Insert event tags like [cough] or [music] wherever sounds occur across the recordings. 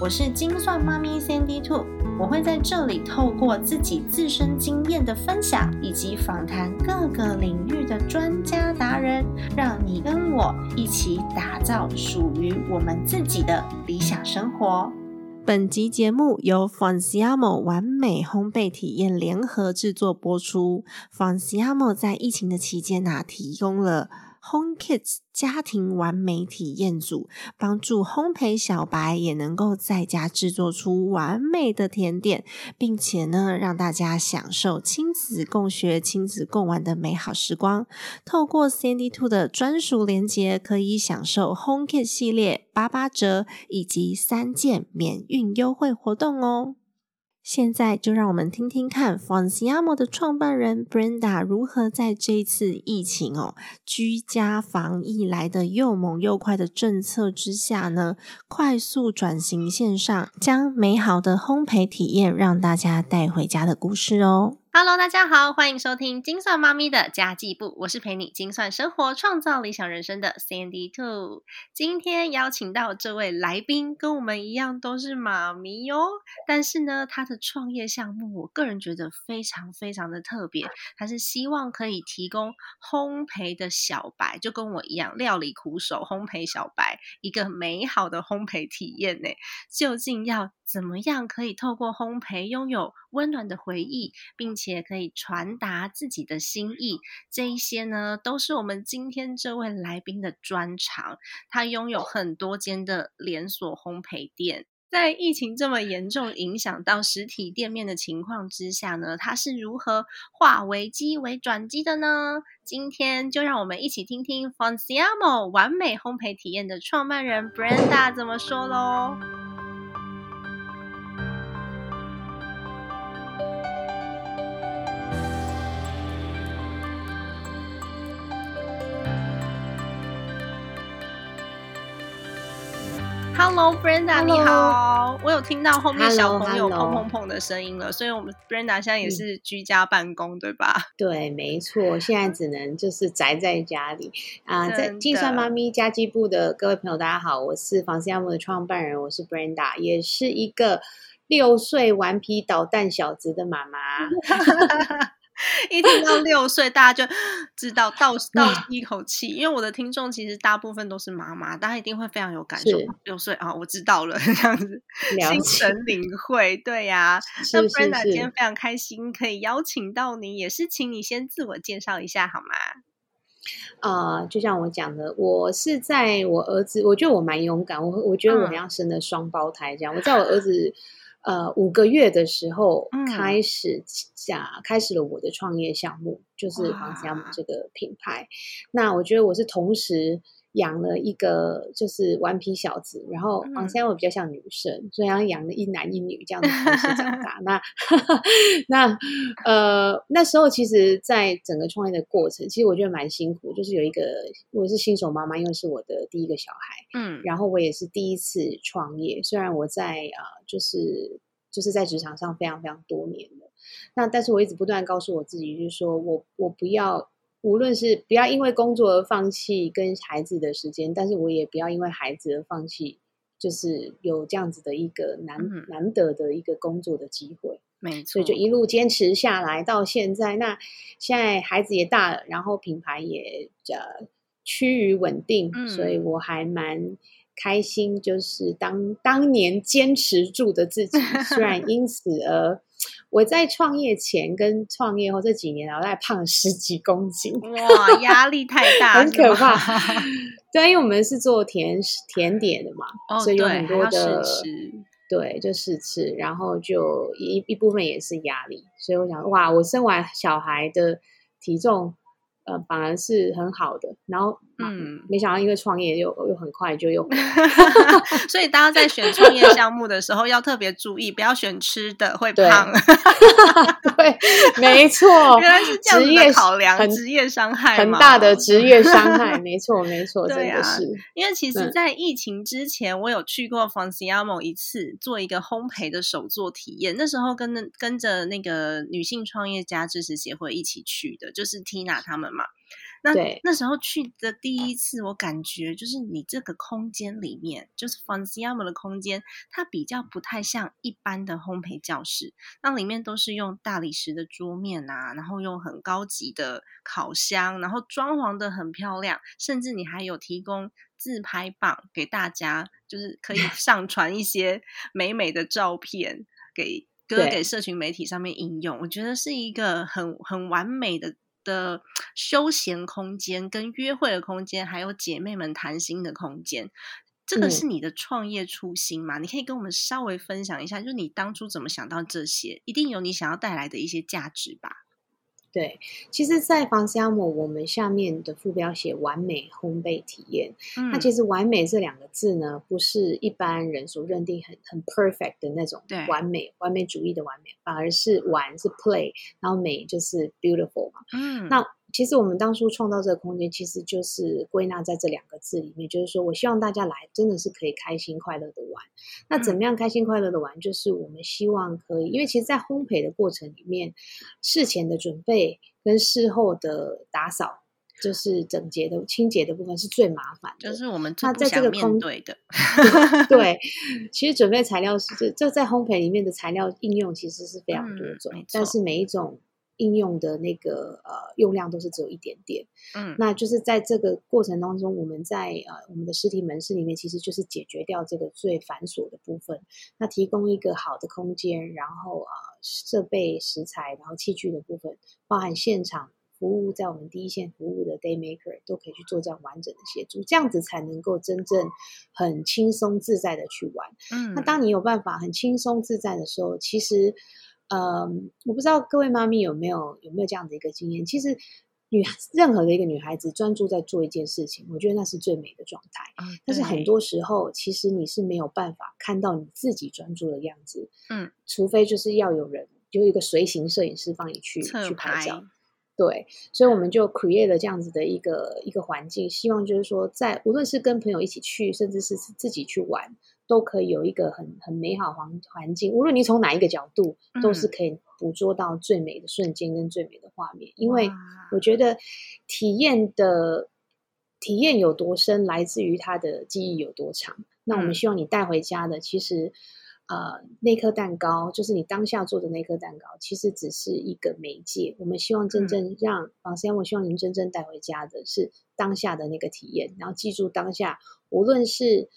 我是精算妈咪 Sandy Two，我会在这里透过自己自身经验的分享，以及访谈各个领域的专家达人，让你跟我一起打造属于我们自己的理想生活。本集节目由 Fonciamo 完美烘焙体验联合制作播出。Fonciamo 在疫情的期间呢，提供了 Home Kids 家庭完美体验组，帮助烘焙小白也能够在家制作出完美的甜点，并且呢，让大家享受亲子共学、亲子共玩的美好时光。透过 Sandy Two 的专属链接，可以享受 Home Kids 系列八八折以及三件免运优惠活动哦。现在就让我们听听看 f o n s i a m o 的创办人 Brenda 如何在这一次疫情哦居家防疫来的又猛又快的政策之下呢，快速转型线上，将美好的烘焙体验让大家带回家的故事哦。Hello，大家好，欢迎收听精算妈咪的家计部，我是陪你精算生活、创造理想人生的 Sandy Two。今天邀请到这位来宾，跟我们一样都是妈咪哟，但是呢，他的创业项目，我个人觉得非常非常的特别。他是希望可以提供烘焙的小白，就跟我一样，料理苦手烘焙小白一个美好的烘焙体验呢。究竟要怎么样可以透过烘焙拥有温暖的回忆，并且可以传达自己的心意？这一些呢，都是我们今天这位来宾的专长。他拥有很多间的连锁烘焙店，在疫情这么严重影响到实体店面的情况之下呢，他是如何化危机为转机的呢？今天就让我们一起听听 Fonciamo 完美烘焙体验的创办人 Brenda 怎么说喽。Hello Brenda，你好，我有听到后面小朋友砰砰砰的声音了，所以我们 Brenda 现在也是居家办公，对吧？对，没错，现在只能就是宅在家里啊。在计算妈咪家计部的各位朋友，大家好，我是房思亚木的创办人，我是 Brenda，也是一个六岁顽皮捣蛋小子的妈妈。[laughs] 一听到六岁，大家就知道倒倒吸一口气，因为我的听众其实大部分都是妈妈，大家一定会非常有感受。六岁啊，我知道了，[laughs] 这样子心神领会，对呀。那 Brenda 今天非常开心可以邀请到你，也是请你先自我介绍一下好吗？啊，就像我讲的，我是在我儿子，我觉得我蛮勇敢，我我觉得我好像生了双胞胎这样，我在我儿子。呃，五个月的时候开始下开始了我的创业项目，就是黄思姆这个品牌。那我觉得我是同时。养了一个就是顽皮小子，然后王三我比较像女生，所以他养了一男一女这样的方式长大。那 [laughs] 那呃那时候其实，在整个创业的过程，其实我觉得蛮辛苦。就是有一个我是新手妈妈，因为是我的第一个小孩，嗯，然后我也是第一次创业。虽然我在啊，就是就是在职场上非常非常多年了，那但是我一直不断告诉我自己，就是说我我不要。无论是不要因为工作而放弃跟孩子的时间，但是我也不要因为孩子而放弃，就是有这样子的一个难难得的一个工作的机会。没错，所以就一路坚持下来到现在。那现在孩子也大了，然后品牌也呃趋于稳定，所以我还蛮开心，就是当当年坚持住的自己，虽然因此 [laughs] 而。我在创业前跟创业后这几年，我大概胖了十几公斤，哇，压力太大，[laughs] 很可怕。[laughs] 对，因为我们是做甜甜点的嘛，所以有很多的对，就试吃，然后就一一部分也是压力。所以我想，哇，我生完小孩的体重，呃，反而是很好的。然后嗯，没想到因为创业又又很快就又，[laughs] 所以大家在选创业项目的时候要特别注意，不要选吃的会胖。[laughs] 对，没错，[laughs] 原来是这样的考量，职业伤害很大的职业伤害，没错没错，真的是。因为其实，在疫情之前，我有去过 f a n c i a m o 一次，做一个烘焙的手作体验。那时候跟着跟着那个女性创业家支持协会一起去的，就是 Tina 他们嘛。那那时候去的第一次，我感觉就是你这个空间里面，就是 f a n c i a m o 的空间，它比较不太像一般的烘焙教室。那里面都是用大理石的桌面啊，然后用很高级的烤箱，然后装潢的很漂亮，甚至你还有提供自拍棒给大家，就是可以 [laughs] 上传一些美美的照片给搁给社群媒体上面应用。我觉得是一个很很完美的。的休闲空间、跟约会的空间，还有姐妹们谈心的空间，这个是你的创业初心吗？你可以跟我们稍微分享一下，就是你当初怎么想到这些？一定有你想要带来的一些价值吧。对，其实，在房项目我们下面的副标写“完美烘焙体验”。那其实“完美”这两个字呢，不是一般人所认定很很 perfect 的那种完美、完美主义的完美，反而是玩是 play，然后美就是 beautiful 嘛。嗯，那。其实我们当初创造这个空间，其实就是归纳在这两个字里面，就是说我希望大家来，真的是可以开心快乐的玩。那怎么样开心快乐的玩？就是我们希望可以，因为其实，在烘焙的过程里面，事前的准备跟事后的打扫，就是整洁的清洁的部分是最麻烦的。就是我们那在这个面对的，[laughs] 对，其实准备材料是这在烘焙里面的材料应用其实是非常多种，但是每一种。应用的那个呃用量都是只有一点点，嗯，那就是在这个过程当中，我们在呃我们的实体门市里面，其实就是解决掉这个最繁琐的部分，那提供一个好的空间，然后啊设备、食材，然后器具的部分，包含现场服务，在我们第一线服务的 day maker 都可以去做这样完整的协助，这样子才能够真正很轻松自在的去玩。嗯，那当你有办法很轻松自在的时候，其实。嗯，我不知道各位妈咪有没有有没有这样的一个经验。其实，女任何的一个女孩子专注在做一件事情，我觉得那是最美的状态。但是很多时候，其实你是没有办法看到你自己专注的样子。嗯，除非就是要有人，有一个随行摄影师帮你去去拍照。对，所以我们就 create 了这样子的一个一个环境，希望就是说，在无论是跟朋友一起去，甚至是自己去玩。都可以有一个很很美好环环境，无论你从哪一个角度，都是可以捕捉到最美的瞬间跟最美的画面。因为我觉得体验的体验有多深，来自于它的记忆有多长。那我们希望你带回家的，其实呃那颗蛋糕，就是你当下做的那颗蛋糕，其实只是一个媒介。我们希望真正让房先，我希望您真正带回家的是当下的那个体验，然后记住当下，无论是。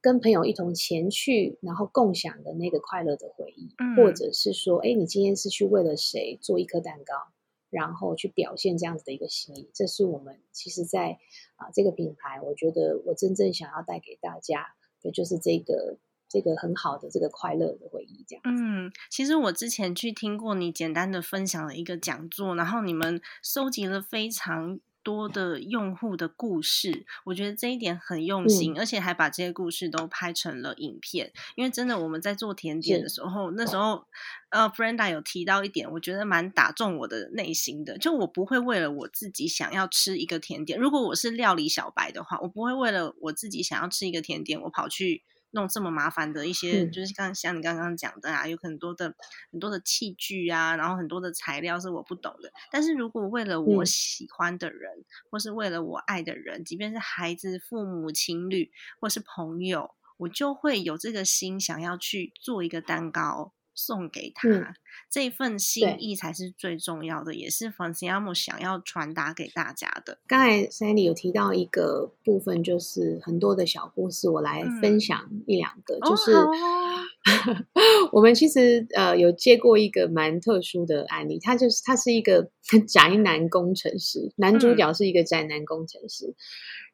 跟朋友一同前去，然后共享的那个快乐的回忆，或者是说，哎，你今天是去为了谁做一颗蛋糕，然后去表现这样子的一个心意，这是我们其实，在啊这个品牌，我觉得我真正想要带给大家的，就是这个这个很好的这个快乐的回忆。这样，嗯，其实我之前去听过你简单的分享了一个讲座，然后你们收集了非常。多的用户的故事，我觉得这一点很用心，而且还把这些故事都拍成了影片。因为真的，我们在做甜点的时候，那时候呃，Brenda 有提到一点，我觉得蛮打中我的内心的。就我不会为了我自己想要吃一个甜点，如果我是料理小白的话，我不会为了我自己想要吃一个甜点，我跑去。弄这么麻烦的一些，就是刚像你刚刚讲的啊，有很多的很多的器具啊，然后很多的材料是我不懂的。但是如果为了我喜欢的人，或是为了我爱的人，即便是孩子、父母、情侣或是朋友，我就会有这个心，想要去做一个蛋糕。送给他这份心意才是最重要的，也是 i a m o 想要传达给大家的。刚才 Sandy 有提到一个部分，就是很多的小故事，我来分享一两个。就是 [laughs] 我们其实呃有接过一个蛮特殊的案例，他就是他是一个 [laughs] 宅男工程师，男主角是一个宅男工程师，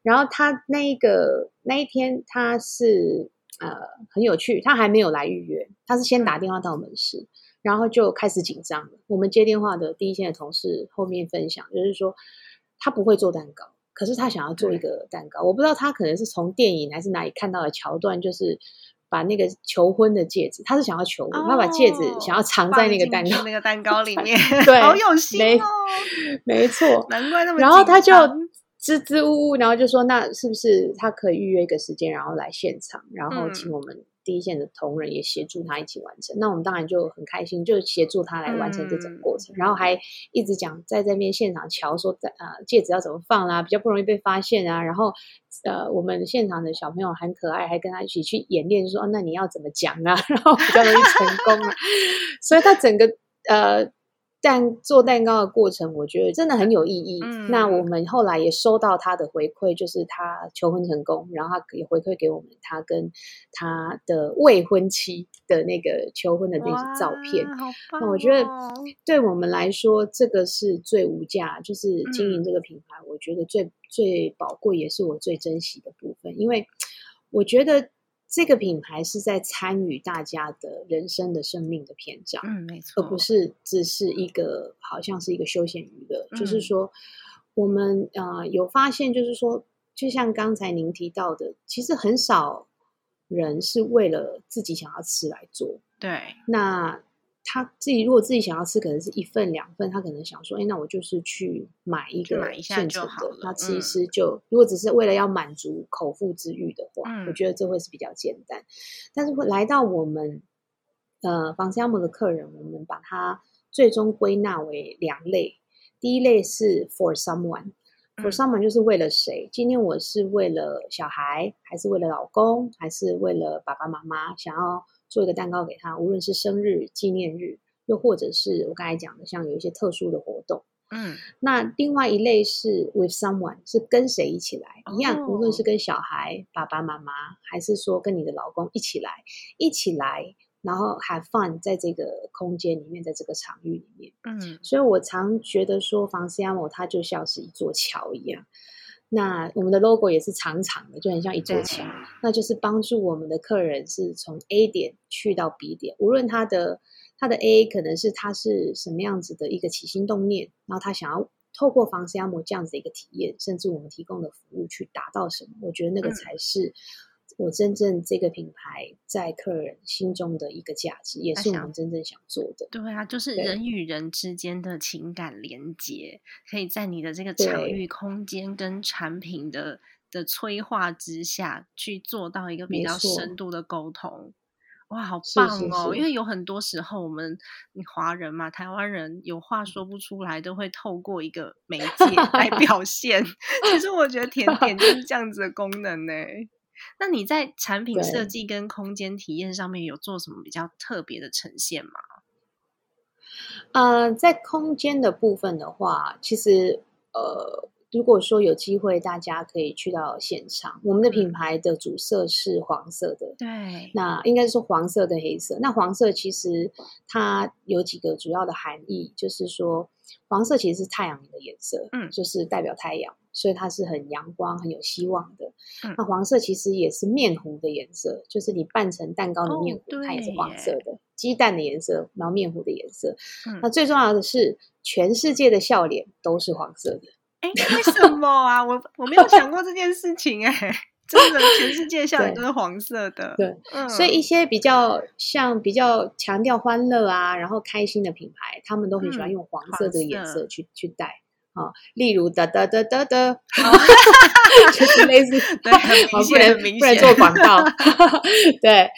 然后他那一个那一天他是。呃，很有趣。他还没有来预约，他是先打电话到门市，然后就开始紧张了。我们接电话的第一线的同事后面分享，就是说他不会做蛋糕，可是他想要做一个蛋糕，我不知道他可能是从电影还是哪里看到的桥段，就是把那个求婚的戒指，他是想要求婚，他把戒指想要藏在那个蛋糕那个蛋糕里 [laughs] 面，对，好有心哦，没错，难怪那么。然后他就支支吾吾，然后就说：“那是不是他可以预约一个时间，然后来现场，然后请我们。”第一线的同仁也协助他一起完成，那我们当然就很开心，就协助他来完成这整个过程，然后还一直讲在这边现场瞧说，在呃戒指要怎么放啦，比较不容易被发现啊。然后呃，我们现场的小朋友很可爱，还跟他一起去演练，说那你要怎么讲啊，[laughs] 然后比较容易成功啊。所以他整个呃。但做蛋糕的过程，我觉得真的很有意义。那我们后来也收到他的回馈，就是他求婚成功，然后他也回馈给我们他跟他的未婚妻的那个求婚的那些照片。那我觉得对我们来说，这个是最无价，就是经营这个品牌，我觉得最最宝贵，也是我最珍惜的部分，因为我觉得。这个品牌是在参与大家的人生的生命的篇章，嗯，没错，而不是只是一个好像是一个休闲娱乐。就是说，我们呃有发现，就是说，就像刚才您提到的，其实很少人是为了自己想要吃来做，对，那。他自己如果自己想要吃，可能是一份两份，他可能想说：“哎，那我就是去买一个现成的。”那其实就如果只是为了要满足口腹之欲的话，我觉得这会是比较简单。但是会来到我们呃房山姆的客人，我们把它最终归纳为两类。第一类是 for someone，for someone 就是为了谁？今天我是为了小孩，还是为了老公，还是为了爸爸妈妈想要？做一个蛋糕给他，无论是生日纪念日，又或者是我刚才讲的，像有一些特殊的活动。嗯，那另外一类是 with someone，是跟谁一起来？一样，无论是跟小孩、爸爸妈妈，还是说跟你的老公一起来，一起来，然后 have fun 在这个空间里面，在这个场域里面。嗯，所以我常觉得说，房 C M O 它就像是一座桥一样。那我们的 logo 也是长长的，就很像一座桥，那就是帮助我们的客人是从 A 点去到 B 点，无论他的他的 A 可能是他是什么样子的一个起心动念，然后他想要透过防沙膜这样子的一个体验，甚至我们提供的服务去达到什么，我觉得那个才是。我真正这个品牌在客人心中的一个价值，也是我们真正想做的。对啊，就是人与人之间的情感连接，可以在你的这个场域空间跟产品的的催化之下去做到一个比较深度的沟通。哇，好棒哦！因为有很多时候我们华人嘛，台湾人有话说不出来，都会透过一个媒介来 [laughs] 表现。[laughs] 其实我觉得甜点就是这样子的功能呢。那你在产品设计跟空间体验上面有做什么比较特别的呈现吗？呃，在空间的部分的话，其实呃，如果说有机会，大家可以去到现场。我们的品牌的主色是黄色的，对，那应该是黄色跟黑色。那黄色其实它有几个主要的含义，就是说黄色其实是太阳的颜色，嗯，就是代表太阳。所以它是很阳光、很有希望的。那黄色其实也是面糊的颜色，就是你拌成蛋糕的面糊，它也是黄色的。鸡蛋的颜色，然后面糊的颜色。那最重要的是，全世界的笑脸都是黄色的。哎，为什么啊？我我没有想过这件事情。哎，真的，全世界笑脸都是黄色的。对，所以一些比较像比较强调欢乐啊，然后开心的品牌，他们都很喜欢用黄色这个颜色去去带。啊，例如哒哒哒哒哒，就是类似，[laughs] 对，[laughs] 不能不能做广告，[laughs] 对，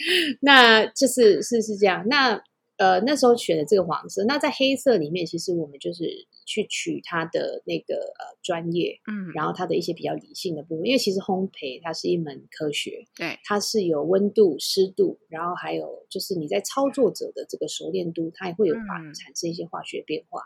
那就是是是这样。那呃，那时候选的这个黄色，那在黑色里面，其实我们就是去取它的那个呃专业，嗯，然后它的一些比较理性的部分，因为其实烘焙它是一门科学，对，它是有温度、湿度，然后还有就是你在操作者的这个熟练度，它也会有法产生一些化学变化。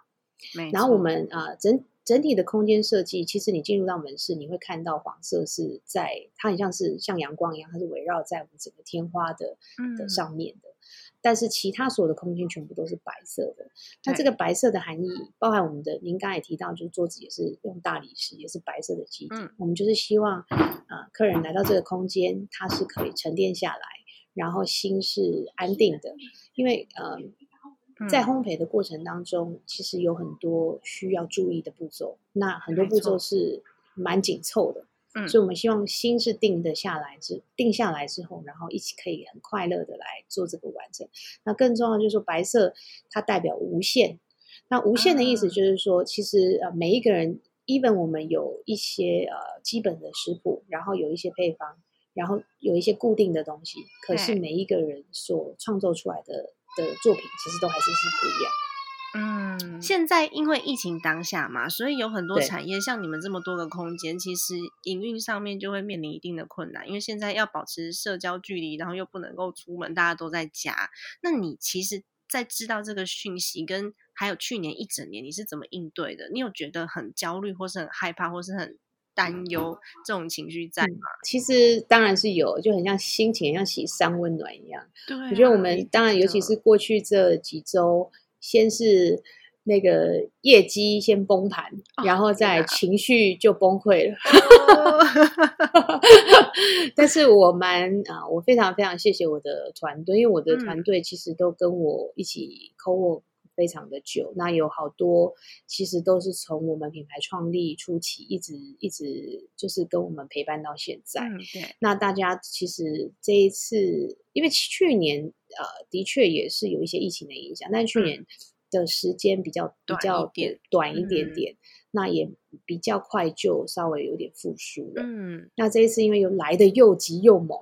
然后我们啊整。整体的空间设计，其实你进入到门市，你会看到黄色是在它很像是像阳光一样，它是围绕在我们整个天花的的上面的。但是其他所有的空间全部都是白色的。那这个白色的含义，包含我们的，您刚才提到，就是桌子也是用大理石，也是白色的基底。我们就是希望啊，客人来到这个空间，它是可以沉淀下来，然后心是安定的，因为呃。在烘焙的过程当中，其实有很多需要注意的步骤。那很多步骤是蛮紧凑的。嗯所以我们希望心是定的下来之定下来之后，然后一起可以很快乐的来做这个完成。那更重要就是说，白色它代表无限。那无限的意思啊就是说，其实呃每一个人，even 我们有一些呃基本的食谱，然后有一些配方，然后有一些固定的东西，可是每一个人所创作出来的的作品，其实都还是是不一样。嗯，现在因为疫情当下嘛，所以有很多产业，像你们这么多个空间，其实营运上面就会面临一定的困难，因为现在要保持社交距离，然后又不能够出门，大家都在家。那你其实，在知道这个讯息跟还有去年一整年，你是怎么应对的？你有觉得很焦虑，或是很害怕，或是很担忧这种情绪在吗？其实当然是有，就很像心情，很像洗三温暖一样。对啊、我觉得我们一当然，尤其是过去这几周，先是那个业绩先崩盘，哦然后再情绪就崩溃了。哦 [laughs] 但是我蛮啊、我非常非常谢谢我的团队，因为我的嗯团队其实都跟我一起 co work 非常的久，那有好多其实都是从我们品牌创立初期一直一直就是跟我们陪伴到现在。嗯，对，那大家其实这一次，因为去年呃的确也是有一些疫情的影响，但是去嗯年的时间比较比短较一点短一点嗯点，那也比较快就稍微有点复苏了。嗯，那这一次因为又来的又急又猛，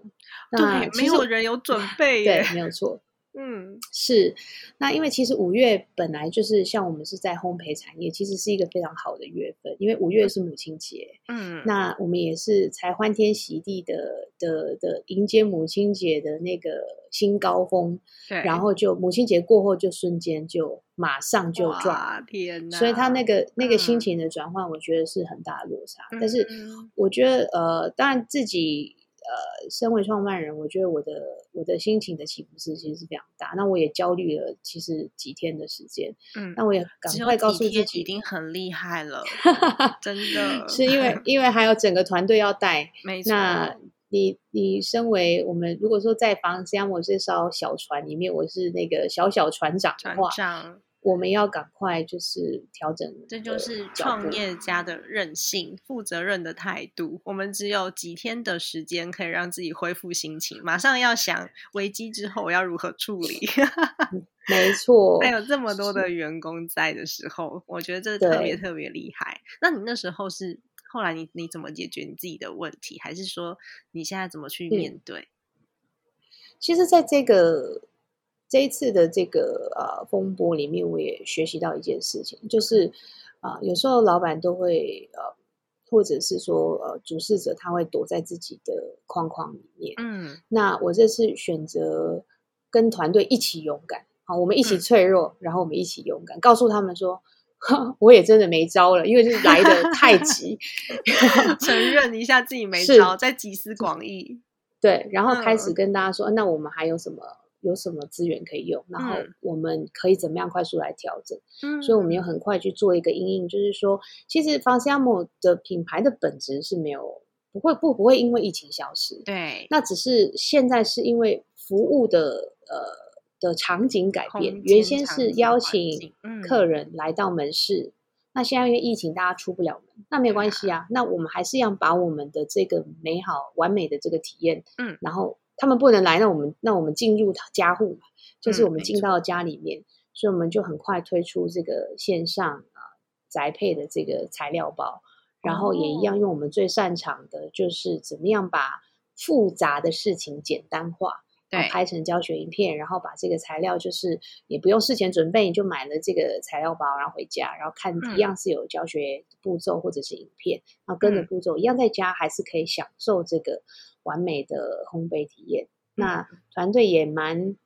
那 [laughs] 对，没有人有准备耶对，没有错。嗯，是，那因为其实五月本来就是像我们是在烘焙产业，其实是一个非常好的月份，因为五月是母亲节，嗯，那我们也是才欢天喜地的的的迎接母亲节的那个新高峰，对，然后就母亲节过后就瞬间就马上就撞，天哪！所以他那个那个心嗯情的转换，我觉得是很大的落差。但是嗯我觉得呃，当然自己呃，身为创办人，我觉得我的我的心情的起伏是其实是非常大。那我也焦虑了，其实几天的时间，嗯，那我也赶只有快告诉自己，已经很厉害了，[laughs] 真的是因为 [laughs] 因为还有整个团队要带，没错，那你你身为我们如果说在房山我这艘小船里面，我是那个小小船长的船话，长，我们要赶快就是调整，这就是创业家的任性、负责任的态度。我们只有几天的时间可以让自己恢复心情，马上要想危机之后我要如何处理。没错，[laughs] 还有这么多的员工在的时候，我觉得这特别特别厉害。那你那时候是后来你你怎么解决你自己的问题，还是说你现在怎么去嗯面对？其实，在这个这一次的这个呃风波里面，我也学习到一件事情，就是啊、有时候老板都会呃，或者是说呃，主事者他会躲在自己的框框里面。嗯那我这次选择跟团队一起勇敢，好，我们一起嗯脆弱，然后我们一起勇敢，告诉他们说，我也真的没招了，因为就是来的太急。[laughs] 承认一下自己没招，再集思广益。对，然后开始嗯跟大家说，那我们还有什么有什么资源可以用，然后嗯。我们可以怎么样快速来调整，嗯所以我们又很快去做一个应应，就是说，其实 i a m 的品牌的本质是没有不会不不会因为疫情消失，对。那只是现在是因为服务的呃的场景改变，原先是邀请客人来到门市，那现在因为疫情大家出不了门，那没有关系啊，那我们还是要把我们的这个美好完美的这个体验，嗯。然后他们不能来，那我们那我们进入家户嘛，就是我们进到家里面，所以我们就很快推出这个线上啊宅配的这个材料包，然后也一哦样用我们最擅长的，就是怎么样把复杂的事情简单化。拍成教学影片，然后把这个材料就是也不用事前准备，你就买了这个材料包，然后回家，然后看嗯。一样是有教学步骤或者是影片，然后跟着嗯。步骤一样在家还是可以享受这个完美的烘焙体验。那团队也蛮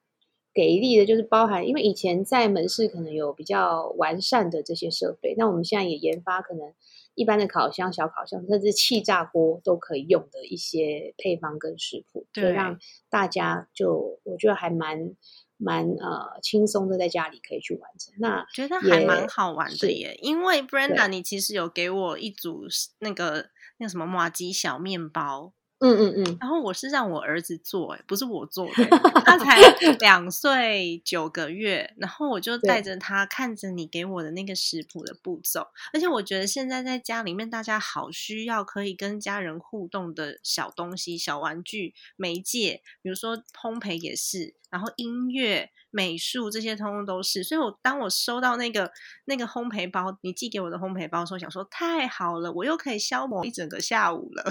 给力的，就是包含因为以前在门市可能有比较完善的这些设备，那我们现在也研发可能一般的烤箱、小烤箱，甚至气炸锅都可以用的一些配方跟食谱，所以对让大家就我觉得还蛮蛮呃轻松的，在家里可以去完成。那觉得还蛮好玩的耶，因为 Brenda，你其实有给我一组那个那个什么马吉小面包，嗯嗯嗯，然后我是让我儿子做，哎，不是我做的，他才 [laughs] 两岁九个月，然后我就带着他看着你给我的那个食谱的步骤，而且我觉得现在在家里面大家好需要可以跟家人互动的小东西、小玩具媒介，比如说烘焙也是，然后音乐。美术这些通通都是，所以我当我收到那个那个烘焙包，你寄给我的烘焙包的时候，想说太好了，我又可以消磨一整个下午了，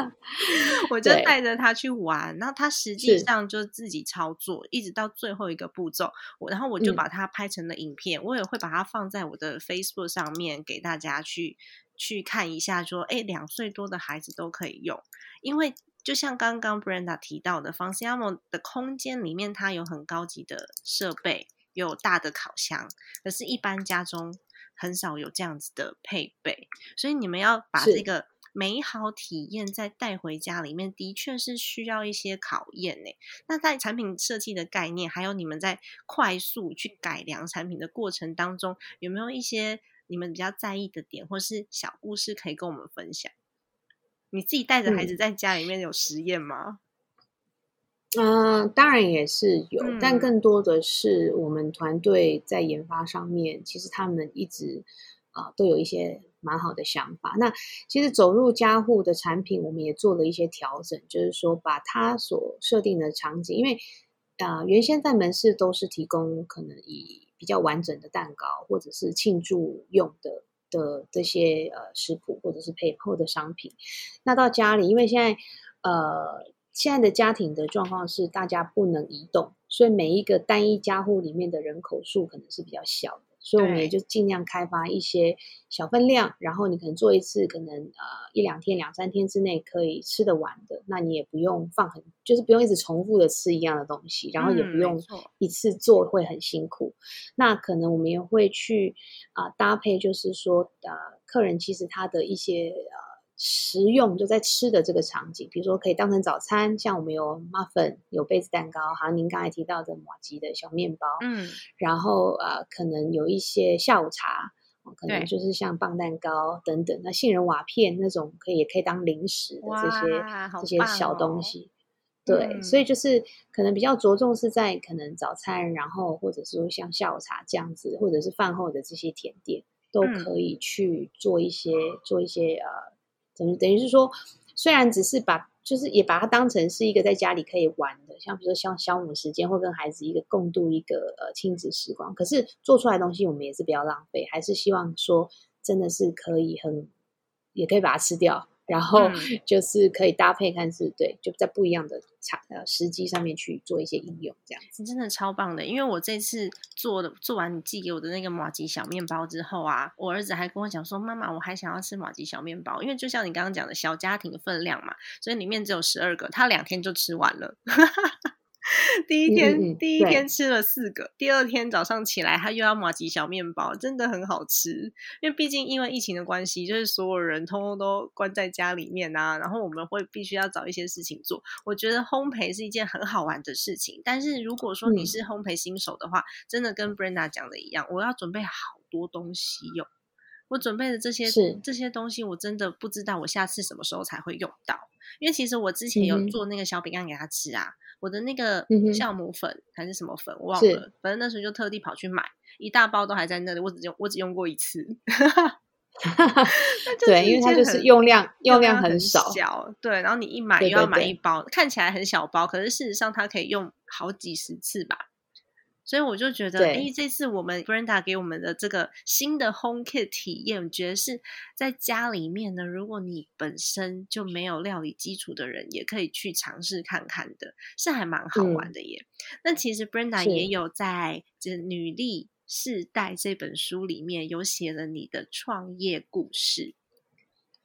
[laughs] 我就带着他去玩。那他实际上就自己操作，一直到最后一个步骤，我然后我就把它拍成了影片，我也会把它放在我的 Facebook 上面给大家去去看一下，说哎，两岁多的孩子都可以用，因为。就像刚刚 Brenda 提到的 f a i a m o 的空间里面，它有很高级的设备，有大的烤箱，可是，一般家中很少有这样子的配备，所以你们要把这个美好体验再带回家里面，的确是需要一些考验呢。那在产品设计的概念，还有你们在快速去改良产品的过程当中，有没有一些你们比较在意的点，或是小故事可以跟我们分享？你自己带着孩子在家里面有实验吗？嗯，当然也是有，但更多的是我们团队在研发上面，其实他们一直啊都有一些蛮好的想法。那其实走入家户的产品，我们也做了一些调整，就是说把它所设定的场景，因为啊原先在门市都是提供可能以比较完整的蛋糕或者是庆祝用的。的这些呃食谱或者是配后的商品，那到家里，因为现在呃现在的家庭的状况是大家不能移动，所以每一个单一家户里面的人口数可能是比较小的。所以我们也就尽量开发一些小分量，然后你可能做一次，可能呃一两天、两三天之内可以吃得完的，那你也不用放很，就是不用一直重复的吃一样的东西，然后也不用一次做会很辛苦。那可能我们也会去啊搭配，就是说呃客人其实他的一些呃。食用就在吃的这个场景，比如说可以当成早餐，像我们有 muffin，有杯子蛋糕，还有您刚才提到的马吉的小面包，嗯，然后呃，可能有一些下午茶，可能就是像棒蛋糕等等，那杏仁瓦片那种可以也可以当零食的这些这些小东西，对，所以就是可能比较着重是在可能早餐，然后或者说像下午茶这样子，或者是饭后的这些甜点，都可以去做一些做一些呃。等等于是说，虽然只是把，就是也把它当成是一个在家里可以玩的，像比如说像消磨时间，或跟孩子一个共度一个呃亲子时光。可是做出来东西，我们也是不要浪费，还是希望说真的是可以很，也可以把它吃掉。然后就是可以搭配，看是对，就在不一样的场呃时机上面去做一些应用，这样子真的超棒的。因为我这次做的做完你寄给我的那个马吉小面包之后啊，我儿子还跟我讲说：“妈妈，我还想要吃马吉小面包。”因为就像你刚刚讲的小家庭的分量嘛，所以里面只有十二个，他两天就吃完了。[laughs] 第一天第一天吃了四个，第二天早上起来他又要马吉小面包，真的很好吃。因为毕竟因为疫情的关系，就是所有人通通都关在家里面啊，然后我们会必须要找一些事情做。我觉得烘焙是一件很好玩的事情，但是如果说你是烘焙新手的话，真的跟 Brenda 讲的一样，我要准备好多东西用。我准备的这些这些东西，我真的不知道我下次什么时候才会用到。因为其实我之前有做那个小饼干给他吃啊。我的那个酵母粉还是什么粉，我忘了。反正那时候就特地跑去买一大包，都还在那里。我只用我只用过一次。[laughs] 对，因为它就是用量用量很少。对，然后你一买又要买一包，看起来很小包，可是事实上它可以用好几十次吧。所以我就觉得，哎，这次我们 Brenda 给我们的这个新的 Home Kit 体验，我觉得是在家里面呢。如果你本身就没有料理基础的人，也可以去尝试看看的，是还蛮好玩的耶。那其实 Brenda 也有在这《女力世代》这本书里面有写了你的创业故事，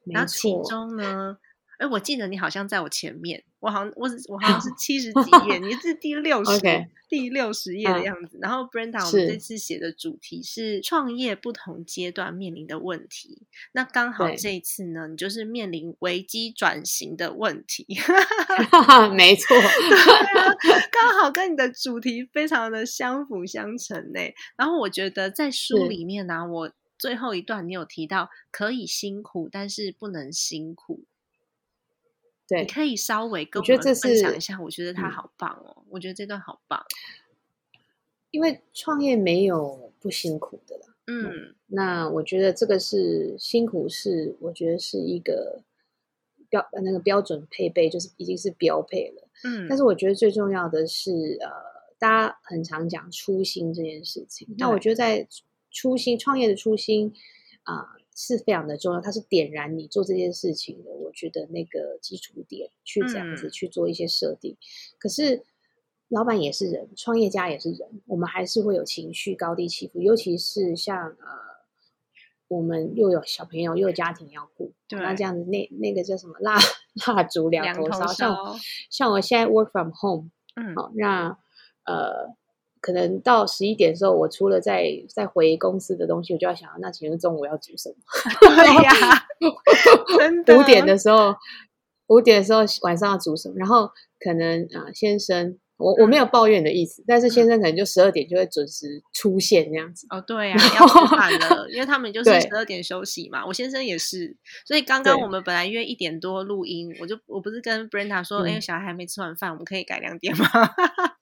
然后其中呢。哎，我记得你好像在我前面，我好像我我好像是 [laughs] 七十几页，你是第六十第六十页的样子。然后 Brenda，我们这次写的主题是创业不同阶段面临的问题。那刚好这一次呢，你就是面临危机转型的问题。[laughs] 没错，[laughs] 对啊，刚好跟你的主题非常的相辅相成呢。然后我觉得在书里面呢，我最后一段你有提到可以辛苦，但是不能辛苦。对，你可以稍微跟我觉得这分享一下。我觉得他好棒哦，我觉得这段好棒。因为创业没有不辛苦的啦。嗯，那我觉得这个是辛苦，是我觉得是一个标那个标准配备，就是已经是标配了。嗯，但是我觉得最重要的是，呃，大家很常讲初心这件事情。那我觉得在初心创业的初心啊。是非常的重要，它是点燃你做这件事情的。我觉得那个基础点去这样子去做一些设定。可是老板也是人，创业家也是人，我们还是会有情绪高低起伏。尤其是像呃，我们又有小朋友，又有家庭要顾，那这样子那那个叫什么蜡蜡烛两头烧。像像我现在 work from home，嗯，好，那呃。可能到十一点的时候，我除了再再回公司的东西，我就要想，那请问中午要煮什么？[laughs] 对呀，[laughs] 五点的时候，五点的时候晚上要煮什么？然后可能啊，先生，我我没有抱怨的意思，但是先生可能就十二点就会准时出现这样子。哦，对呀，要吃饭了，因为他们就是十二点休息嘛。我先生也是，所以刚刚我们本来约一点多录音，我就我不是跟 Brenda 说，哎，小孩还没吃完饭，我们可以改两点吗？[laughs]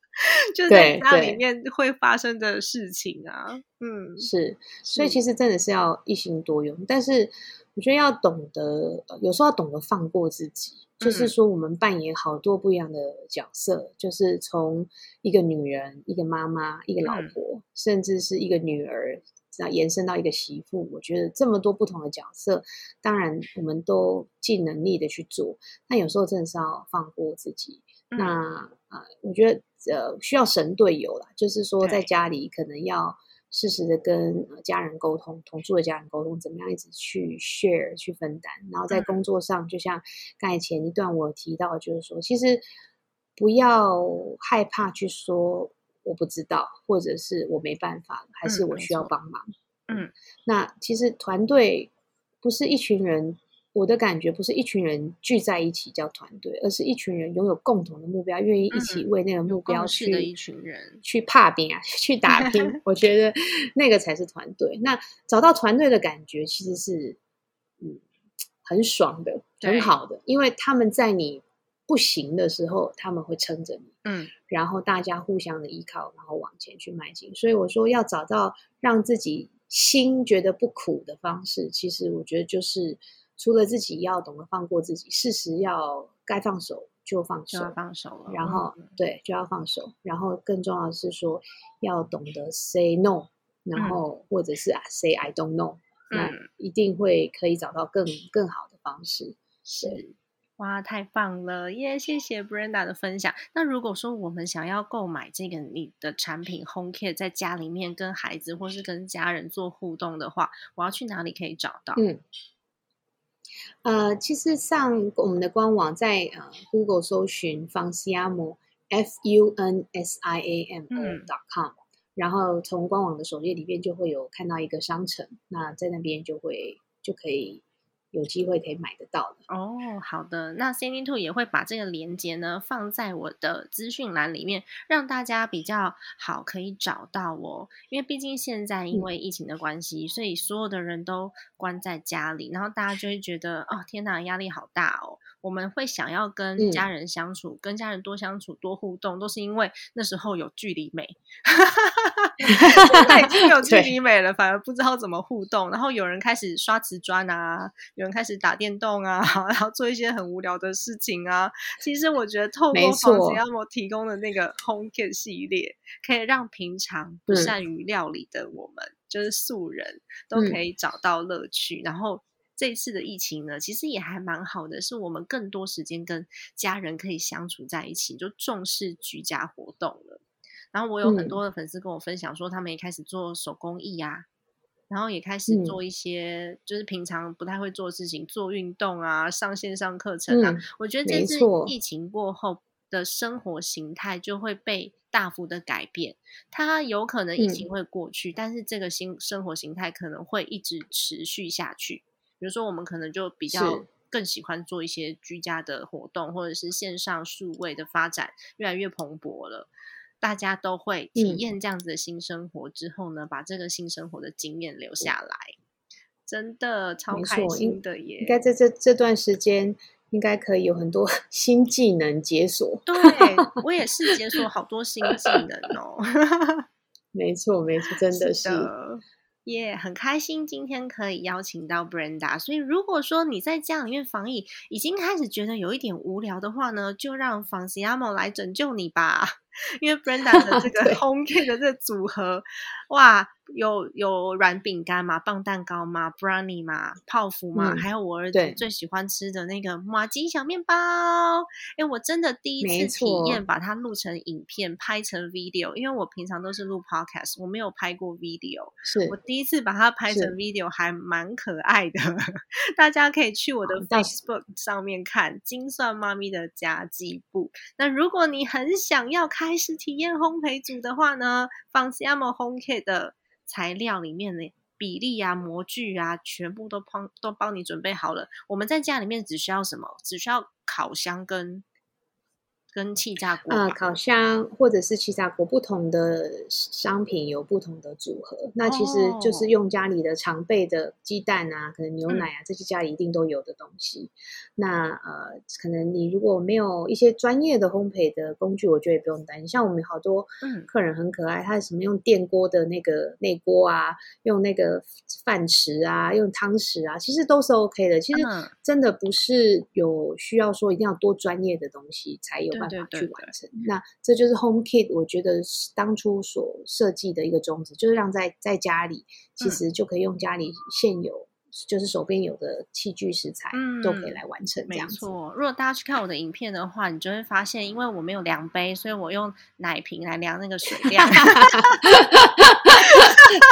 就在家里面会发生的事情啊，嗯，是，所以其实真的是要一心多用，但是我觉得要懂得，有时候要懂得放过自己，就是说我们扮演好多不一样的角色，就是从一个女人、一个妈妈、一个老婆，甚至是一个女儿，这样延伸到一个媳妇。我觉得这么多不同的角色，当然我们都尽能力的去做，但有时候真的是要放过自己。那啊，我觉得。呃，需要神队友啦，就是说在家里可能要适时的跟家人沟通，同住的家人沟通，怎么样一直去 share 去分担。然后在工作上，就像刚才前一段我提到，就是说，其实不要害怕去说我不知道，或者是我没办法，还是我需要帮忙。嗯，那其实团队不是一群人。我的感觉不是一群人聚在一起叫团队，而是一群人拥有共同的目标，愿意一起为那个目标去的一群人去怕拼啊，[laughs] 去打拼。[laughs] 我觉得那个才是团队。那找到团队的感觉其实是嗯很爽的，很好的，因为他们在你不行的时候，他们会撑着你，嗯，然后大家互相的依靠，然后往前去迈进。所以我说要找到让自己心觉得不苦的方式，其实我觉得就是。除了自己要懂得放过自己，事实要该放手就放手，放手了。然后对，就要放手。然后更重要的是说，要懂得 say no，然后或者是啊 say I don't know，那一定会可以找到更更好的方式。是哇，太棒了耶！谢谢 Brenda 的分享。那如果说我们想要购买这个你的产品 Home Care，在家里面跟孩子或是跟家人做互动的话，我要去哪里可以找到？嗯。呃，其实上我们的官网在呃 Google 搜寻 Funsiamo F U N S I A M O dot com，然后从官网的首页里面就会有看到一个商城，那在那边就会就可以。有机会可以买得到的哦。好的，那 Cindy Two 也会把这个链接呢放在我的资讯栏里面，让大家比较好可以找到我。因为毕竟现在因为疫情的关系，所以所有的人都关在家里，然后大家就会觉得哦，天哪，压力好大哦。我们会想要跟家人相处，跟家人多相处、多互动，都是因为那时候有距离美。[laughs] 已经有 [laughs] 距离美了，反而不知道怎么互动。然后有人开始刷瓷砖啊，有人开始打电动啊，[laughs] 然后做一些很无聊的事情啊。其实我觉得透过房子要么提供的那个 Home Kit 系列，可以让平常不善于料理的我们，就是素人都可以找到乐趣。然后。这次的疫情呢，其实也还蛮好的，是我们更多时间跟家人可以相处在一起，就重视居家活动了。然后我有很多的粉丝跟我分享说，他们也开始做手工艺啊，然后也开始做一些就是平常不太会做的事情，做运动啊，上线上课程啊。我觉得这次疫情过后的生活形态就会被大幅的改变。它有可能疫情会过去，但是这个新生活形态可能会一直持续下去。比如说，我们可能就比较更喜欢做一些居家的活动，或者是线上数位的发展越来越蓬勃了，大家都会体验这样子的新生活之后呢，把这个新生活的经验留下来，真的超开心的耶！应该在这这段时间，应该可以有很多 [laughs] 新技能解锁。对 [laughs] 我也是解锁好多新技能哦。[laughs] 没错，没错，真的是。耶，很开心今天可以邀请到 Brenda。所以如果说你在家里面防疫已经开始觉得有一点无聊的话呢，就让 f a n c i a m o 来拯救你吧。[laughs] 因为 Brenda 的这个 [laughs] Home Kit 的这个组合，哇！有有软饼干嘛，棒蛋糕嘛，brownie 嘛，泡芙嘛，还有我儿子最喜欢吃的那个马吉小面包。哎，我真的第一次体验把它录成影片，拍成 video。因为我平常都是录 podcast，我没有拍过 video。是我第一次把它拍成 video，还蛮可爱的。[laughs] 大家可以去我的 Facebook 上面看金算妈咪的家计部。那如果你很想要开始体验烘焙组的话呢，放 Siamo Home 的。材料里面的比例啊、模具啊，全部都帮都帮你准备好了。我们在家里面只需要什么？只需要烤箱跟。跟气炸锅啊，烤箱或者是气炸锅，不同的商品有不同的组合。那其实就是用家里的常备的鸡蛋啊，可能牛奶啊，这些家里一定都有的东西。那呃，可能你如果没有一些专业的烘焙的工具，我觉得也不用担心。像我们好多客人很可爱，他什么用电锅的那个内锅啊，用那个饭匙啊，用汤匙啊，其实都是 OK 的。其实真的不是有需要说一定要多专业的东西才有。办法去完成，那这就是 Home Kit，我觉得当初所设计的一个宗旨，就是让在在家里，其实就可以用家里现有，就是手边有的器具食材，都可以来完成。没错，如果大家去看我的影片的话，你就会发现，因为我没有量杯，所以我用奶瓶来量那个水量。[laughs]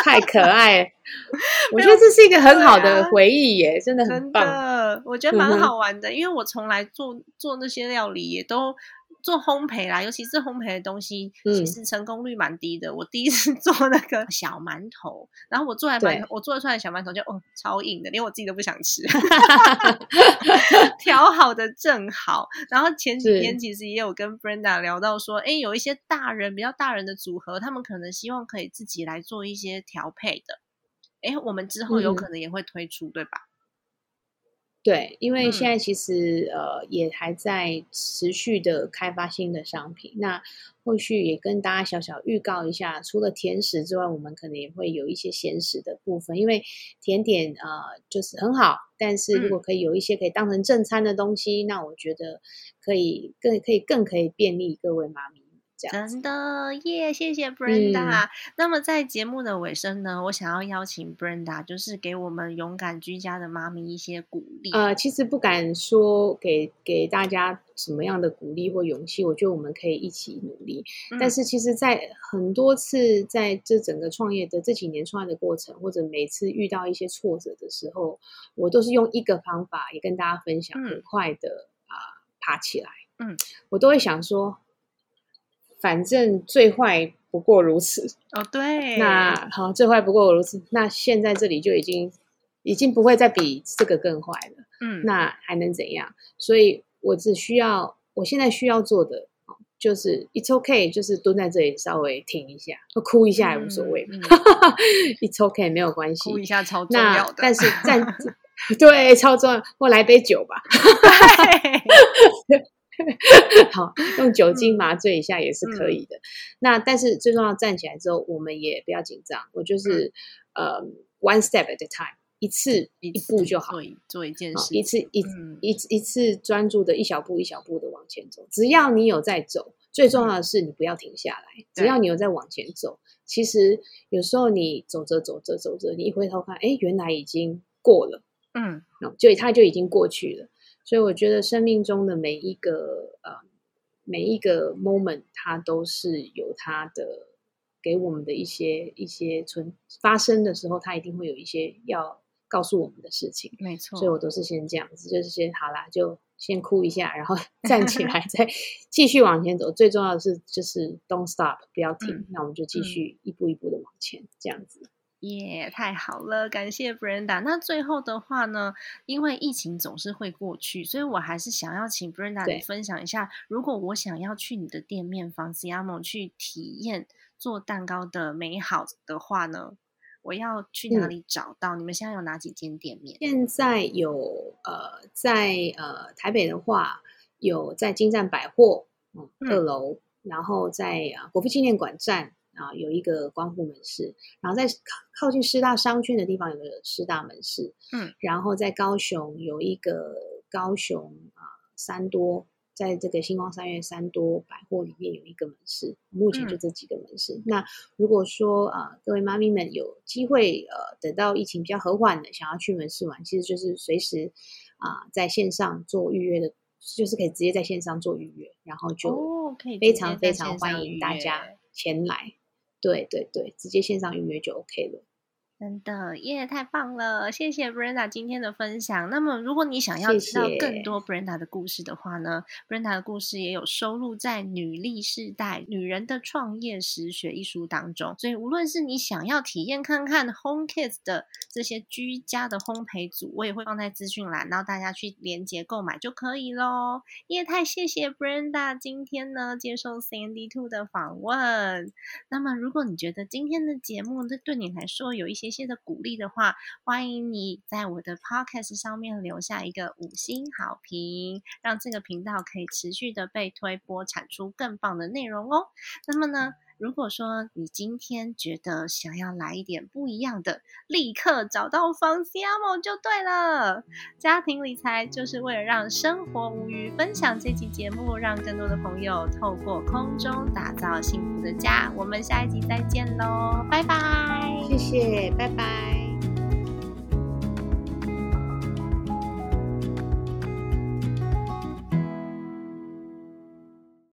太可爱，[laughs] 我觉得这是一个很好的回忆耶，真的很棒。我觉得蛮好玩的，因为我从来做做那些料理也都。做烘焙啦，尤其是烘焙的东西，其实成功率蛮低的。我第一次 [laughs] 做那个小馒头，然后我做来馒，我做出来的小馒头就哦超硬的，连我自己都不想吃。[laughs] 调好的正好，然后前几天其实也有跟 Brenda 聊到说，哎，有一些大人比较大人的组合，他们可能希望可以自己来做一些调配的。哎，我们之后有可能也会推出，对吧？对，因为现在其实呃也还在持续的开发新的商品，那后续也跟大家小小预告一下，除了甜食之外，我们可能也会有一些咸食的部分，因为甜点呃就是很好，但是如果可以有一些可以当成正餐的东西，那我觉得可以更可以更可以便利各位妈咪。真的耶，谢谢 Brenda。那么在节目的尾声呢，我想要邀请 Brenda，就是给我们勇敢居家的妈咪一些鼓励。呃，其实不敢说给给大家什么样的鼓励或勇气，我觉得我们可以一起努力。但是其实，在很多次在这整个创业的这几年创业的过程，或者每次遇到一些挫折的时候，我都是用一个方法，也跟大家分享，很快的啊爬起来。嗯，我都会想说。反正最坏不过如此哦，对，那好，最坏不过如此。那现在这里就已经已经不会再比这个更坏了，嗯，那还能怎样？所以我只需要，我现在需要做的就是 it's okay，就是蹲在这里稍微停一下，哭一下也无所谓，[laughs] it's okay，没有关系，哭一下超重要的，但是站 [laughs] 对超重要，或来杯酒吧。[laughs] [laughs] 好，用酒精麻醉一下也是可以的。那但是最重要，站起来之后，我们也不要紧张。我就是呃，one step at a time，一次一步就好，做一件事，一次一一一次专注的一小步一小步的往前走。只要你有在走，最重要的是你不要停下来。只要你有在往前走，其实有时候你走着走着走着，你一回头看，哎，原来已经过了，嗯，就它就已经过去了。所以我觉得生命中的每一个呃每一个 moment，它都是有它的给我们的一些一些存发生的时候，它一定会有一些要告诉我们的事情。没错，所以我都是先这样子，就是先好啦，就先哭一下，然后 [laughs] 站起来，再继续往前走。最重要的是就是 don't stop，不要停。那我们就继续一步一步的往前，这样子。耶，太好了，感谢 Brenda。那最后的话呢，因为疫情总是会过去，所以我还是想要请 Brenda 你分享一下，如果我想要去你的店面 f a n c i a m o 去体验做蛋糕的美好的话呢，我要去哪里找到？你们现在有哪几间店面？现在有呃，在呃台北的话，有在金站百货嗯二楼，然后在国父纪念馆站啊有一个光复门市，然后在靠靠近师大商圈的地方有个师大门市，嗯，然后在高雄有一个高雄啊三多。在这个星光三月三多百货里面有一个门市，目前就这几个门市。那如果说啊，各位妈咪们有机会呃，等到疫情比较和缓的，想要去门市玩，其实就是随时啊，在线上做预约的，就是可以直接在线上做预约，然后就非常非常欢迎大家前来。对对对，直接线上预约就 OK 了。真的耶，太棒了！谢谢 Brenda 今天的分享。那么，如果你想要知道更多 Brenda 的故事的话呢，Brenda 的故事也有收录在《女力世代：女人的创业实学》一书当中。所以，无论是你想要体验看看 Home Kids 的这些居家的烘焙组，我也会放在资讯栏，然后大家去连接购买就可以喽。耶，太谢谢 Brenda 今天呢接受 Sandy Two 的访问。那么，如果你觉得今天的节目这对你来说有一些一些的鼓励的话，欢迎你在我的 podcast 上面留下一个五星好评，让这个频道可以持续的被推播，产出更棒的内容哦。那么呢，如果说你今天觉得想要来一点不一样的，立刻找到方 C M O 就对了。家庭理财就是为了让生活无虞，分享这期节目，让更多的朋友透过空中打造幸福的家。我们下一集再见喽，拜拜。谢谢，拜拜。